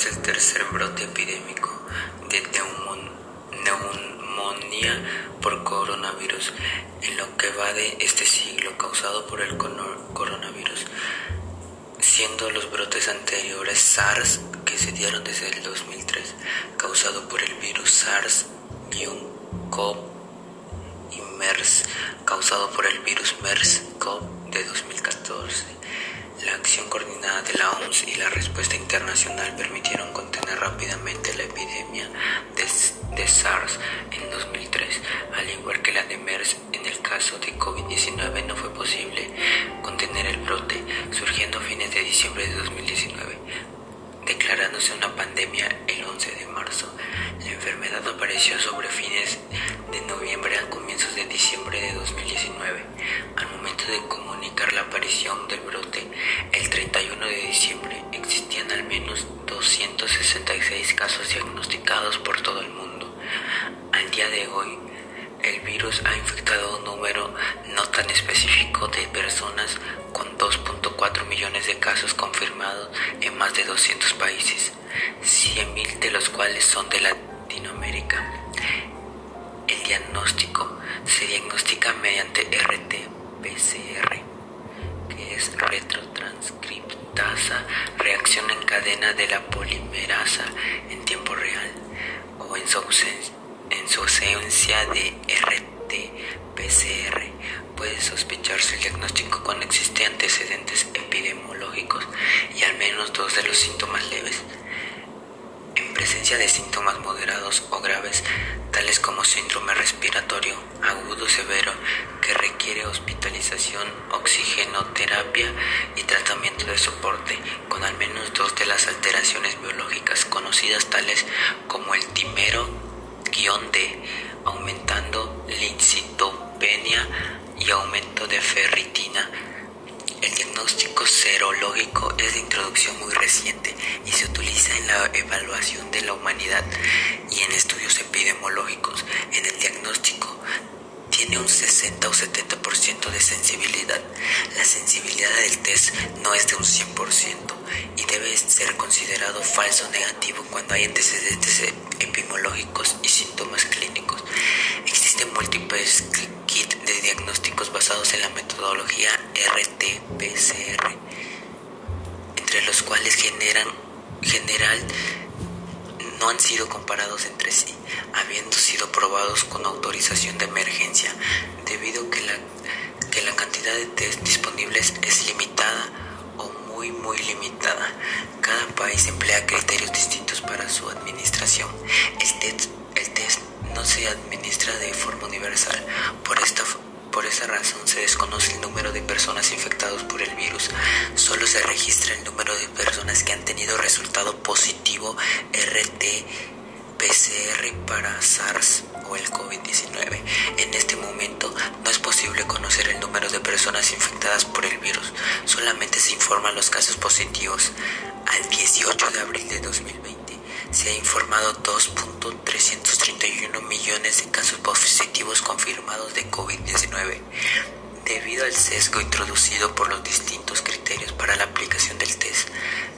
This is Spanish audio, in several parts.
es el tercer brote epidémico de neumonía por coronavirus en lo que va de este siglo causado por el coronavirus, siendo los brotes anteriores SARS que se dieron desde el 2003 causado por el virus SARS-CoV y MERS causado por el virus MERS-CoV de 2014. La acción coordinada de la OMS y la respuesta internacional permitieron contener rápidamente la epidemia de, SARS en 2003, al igual que la de MERS. En el caso de COVID-19 no fue posible contener el brote, surgiendo a fines de diciembre de 2019, declarándose una pandemia el 11 de marzo. La enfermedad apareció sobre fines de noviembre a comienzos de diciembre de 2019. Al de comunicar la aparición del brote, el 31 de diciembre existían al menos 266 casos diagnosticados por todo el mundo. Al día de hoy, el virus ha infectado un número no tan específico de personas con 2.4 millones de casos confirmados en más de 200 países, 100.000 de los cuales son de Latinoamérica. El diagnóstico se diagnostica presencia de síntomas moderados o graves, tales como síndrome respiratorio agudo severo que requiere hospitalización, oxigenoterapia y tratamiento de soporte, con al menos dos de las alteraciones biológicas conocidas tales como el timero-D, aumentando lincitopenia y aumento de ferritina. El diagnóstico serológico es de introducción muy reciente y se utiliza en la evaluación de la humanidad y en estudios epidemiológicos. En el diagnóstico tiene un 60 o 70% de sensibilidad. La sensibilidad del test no es de un 100% y debe ser considerado falso negativo cuando hay antecedentes epidemiológicos y síntomas clínicos. Existen múltiples kits de diagnósticos basados en la metodología RT-PCR, entre los cuales generan, general no han sido comparados entre sí, habiendo sido probados con autorización de emergencia, debido que la, que la cantidad de test disponibles es limitada o muy muy limitada. Cada país emplea criterios distintos para su administración. El test, el test no se administra de forma universal. Por esta por esa razón se desconoce el número de personas infectadas por el virus. Solo se registra el número de personas que han tenido resultado positivo RT-PCR para SARS o el COVID-19. En este momento no es posible conocer el número de personas infectadas por el virus. Solamente se informan los casos positivos. Al 18 de abril de 2020 se ha informado 2.331 millones de casos positivos confirmados de COVID-19. Debido al sesgo introducido por los distintos criterios para la aplicación del test,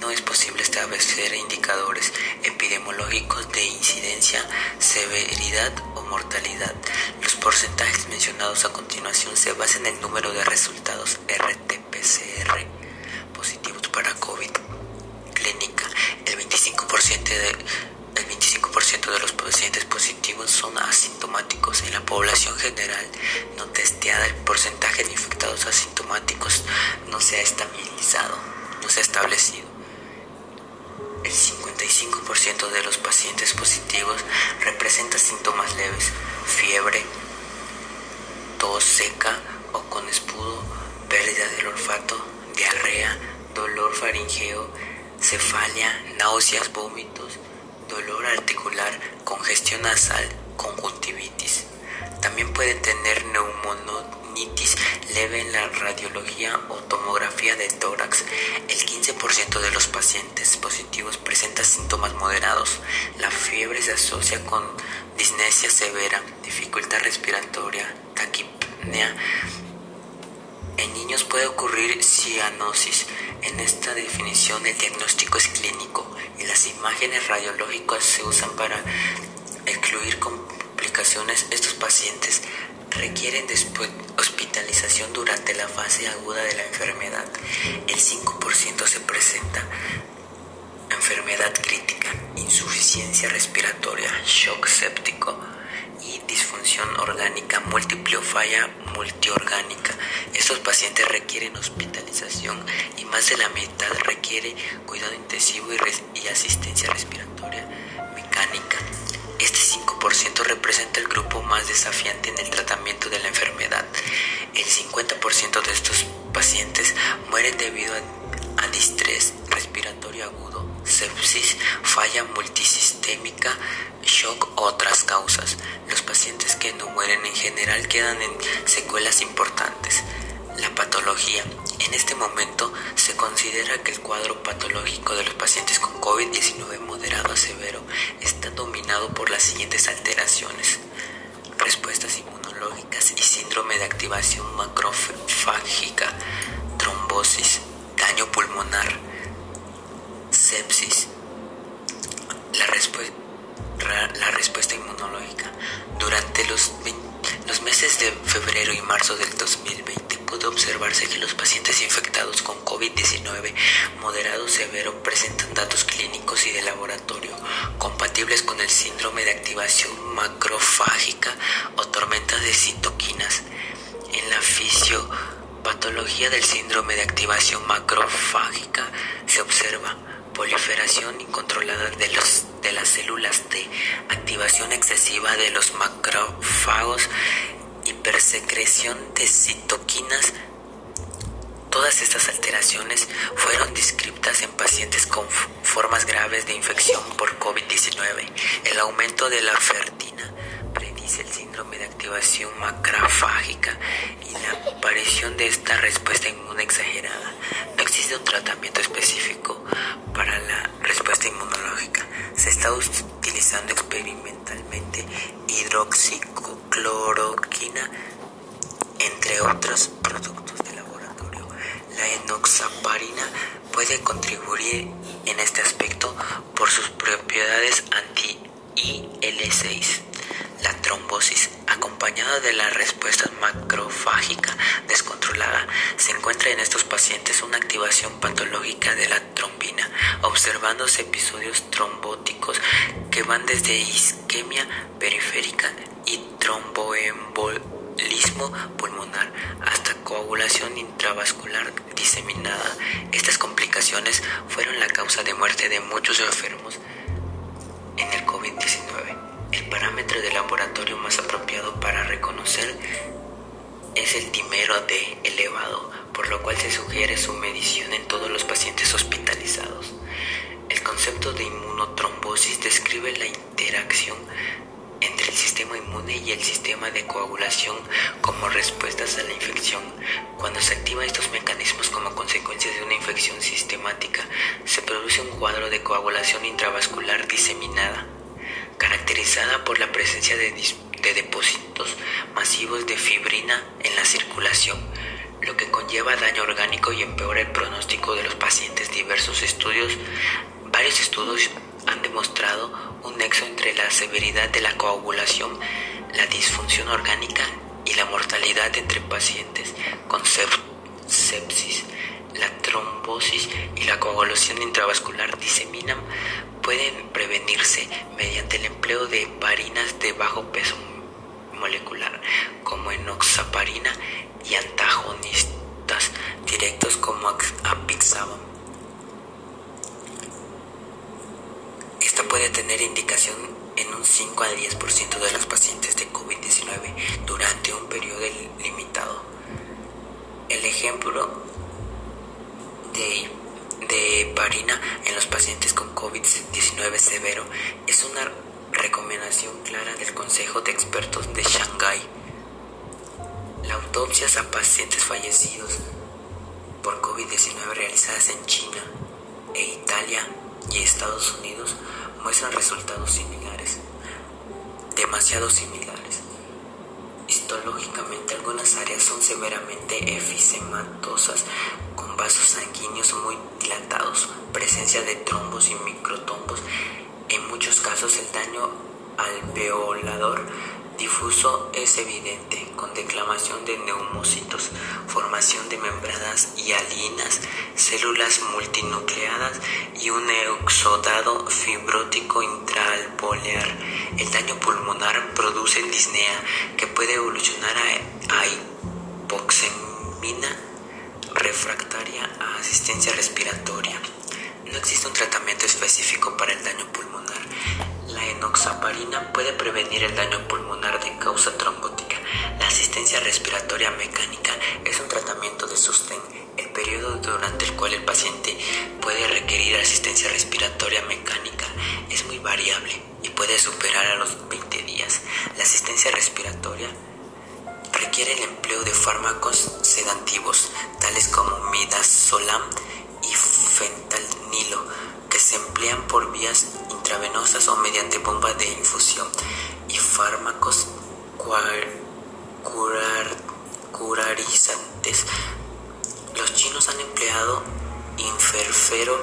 no es posible establecer indicadores epidemiológicos de incidencia, severidad o mortalidad. Los porcentajes mencionados a continuación se basan en el número de resultados RT-PCR positivos para COVID clínica. El 25% de, el 25 de los pacientes positivos son asintomáticos. En la población general no testeada, el porcentaje de infectados asintomáticos no se ha estabilizado, no se ha establecido. El 55% de los pacientes positivos representa síntomas leves, fiebre, tos seca o con espudo, pérdida del olfato, diarrea, dolor faringeo, cefalia, náuseas, vómitos, dolor articular, congestión nasal, conjuntivitis. También puede tener neumonitis leve en la radiología o tomografía de tórax. El 15% de los pacientes positivos presenta síntomas moderados. La fiebre se asocia con disnesia severa, dificultad respiratoria, taquipnea, En niños puede ocurrir cianosis. En esta definición el diagnóstico es clínico y las imágenes radiológicas se usan para excluir complicaciones. Estos pacientes requieren hospitalización durante la fase aguda de la enfermedad. El 5% se presenta enfermedad crítica, insuficiencia respiratoria, shock séptico orgánica múltiple o falla multiorgánica. Estos pacientes requieren hospitalización y más de la mitad requiere cuidado intensivo y, asistencia respiratoria mecánica. Este 5% representa el grupo más desafiante en el tratamiento de la enfermedad. El 50% de estos pacientes mueren debido a, a distrés respiratorio agudo, sepsis, falla multisistémica, shock o otras causas. Los pacientes que no mueren en general quedan en secuelas importantes. La patología. En este momento se considera que el cuadro patológico de los pacientes con COVID-19 moderado a severo está dominado por las siguientes alteraciones. Respuestas inmunológicas y síndrome de activación macrofágica, trombosis, daño pulmonar, sepsis. La, respuesta inmunológica. Durante los, los meses de febrero y marzo del 2020 pudo observarse que los pacientes infectados con COVID-19 moderado severo presentan datos clínicos y de laboratorio compatibles con el síndrome de activación macrofágica o tormenta de citoquinas. En la fisiopatología del síndrome de activación macrofágica incontrolada de, los, de las células T, activación excesiva de los macrófagos, hipersecreción de citoquinas. Todas estas alteraciones fueron descritas en pacientes con formas graves de infección por COVID-19. El aumento de la fertina predice el síndrome de activación macrofágica y la aparición de esta respuesta inmune exagerada. No existe un tratamiento específico para la. Se está utilizando experimentalmente hidroxicloroquina, entre otros productos de laboratorio. La enoxaparina puede contribuir en este aspecto por sus propiedades anti-IL6. Trombosis, acompañada de la respuesta macrofágica descontrolada, se encuentra en estos pacientes una activación patológica de la trombina, observándose episodios trombóticos que van desde isquemia periférica y tromboembolismo pulmonar hasta coagulación intravascular diseminada. Estas complicaciones fueron la causa de muerte de muchos enfermos de laboratorio más apropiado para reconocer es el dímero D elevado, por lo cual se sugiere su medición en todos los pacientes hospitalizados. El concepto de inmunotrombosis describe la interacción entre el sistema inmune y el sistema de coagulación como respuestas a la infección. Cuando se activan estos mecanismos como consecuencia de una infección sistemática, se produce un cuadro de coagulación intravascular diseminada caracterizada por la presencia de, depósitos masivos de fibrina en la circulación, lo que conlleva daño orgánico y empeora el pronóstico de los pacientes. Diversos estudios, varios estudios han demostrado un nexo entre la severidad de la coagulación, la disfunción orgánica y la mortalidad entre pacientes con sepsis. La trombosis y la coagulación intravascular diseminan pueden prevenirse mediante de parinas de bajo peso molecular como enoxaparina y antagonistas directos como apixaban. Esta puede tener indicación en un 5 al 10% de los pacientes de COVID-19 durante un periodo limitado. El ejemplo de de parina en los pacientes con COVID-19 severo es una Consejo de Expertos de Shanghái. Las autopsias a pacientes fallecidos por COVID-19 realizadas en China e Italia y Estados Unidos muestran resultados similares, demasiado similares. Histológicamente algunas áreas son severamente efisematosas con vasos sanguíneos muy dilatados, presencia de trombos y microtombos. En muchos casos el daño alveolador difuso es evidente, con declamación de neumocitos, formación de membranas hialinas, células multinucleadas y un exodado fibrótico intraalveolar. El daño pulmonar produce disnea que puede evolucionar a hipoxemia refractaria a asistencia respiratoria. No existe un tratamiento específico para el daño pulmonar. Enoxaparina puede prevenir el daño pulmonar de causa trombótica. La asistencia respiratoria mecánica es un tratamiento de sostén. El periodo durante el cual el paciente puede requerir asistencia respiratoria mecánica es muy variable y puede superar a los 20 días. La asistencia respiratoria requiere el empleo de fármacos sedativos tales como midazolam y fentanilo que se emplean por vías intravenosas o mediante bomba de infusión y fármacos curarizantes. Los chinos han empleado inferfero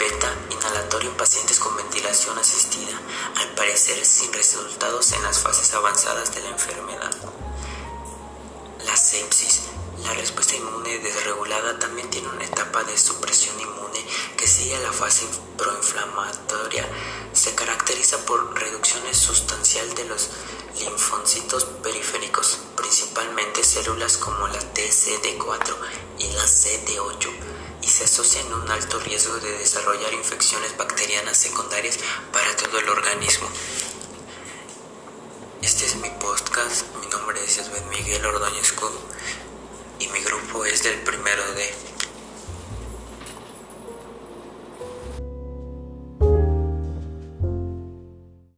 beta inhalatorio en pacientes con ventilación asistida, al parecer sin resultados en las fases avanzadas de la enfermedad. La sepsis. La respuesta inmune desregulada también tiene una etapa de supresión inmune que sigue a la fase proinflamatoria. Se caracteriza por reducciones sustancial de los linfocitos periféricos, principalmente células como la TCD4 y la CD8, y se asocia en un alto riesgo de desarrollar infecciones bacterianas secundarias para todo el organismo. Este es mi podcast, mi nombre es Esbeth Miguel Ordóñez grupo es del primero de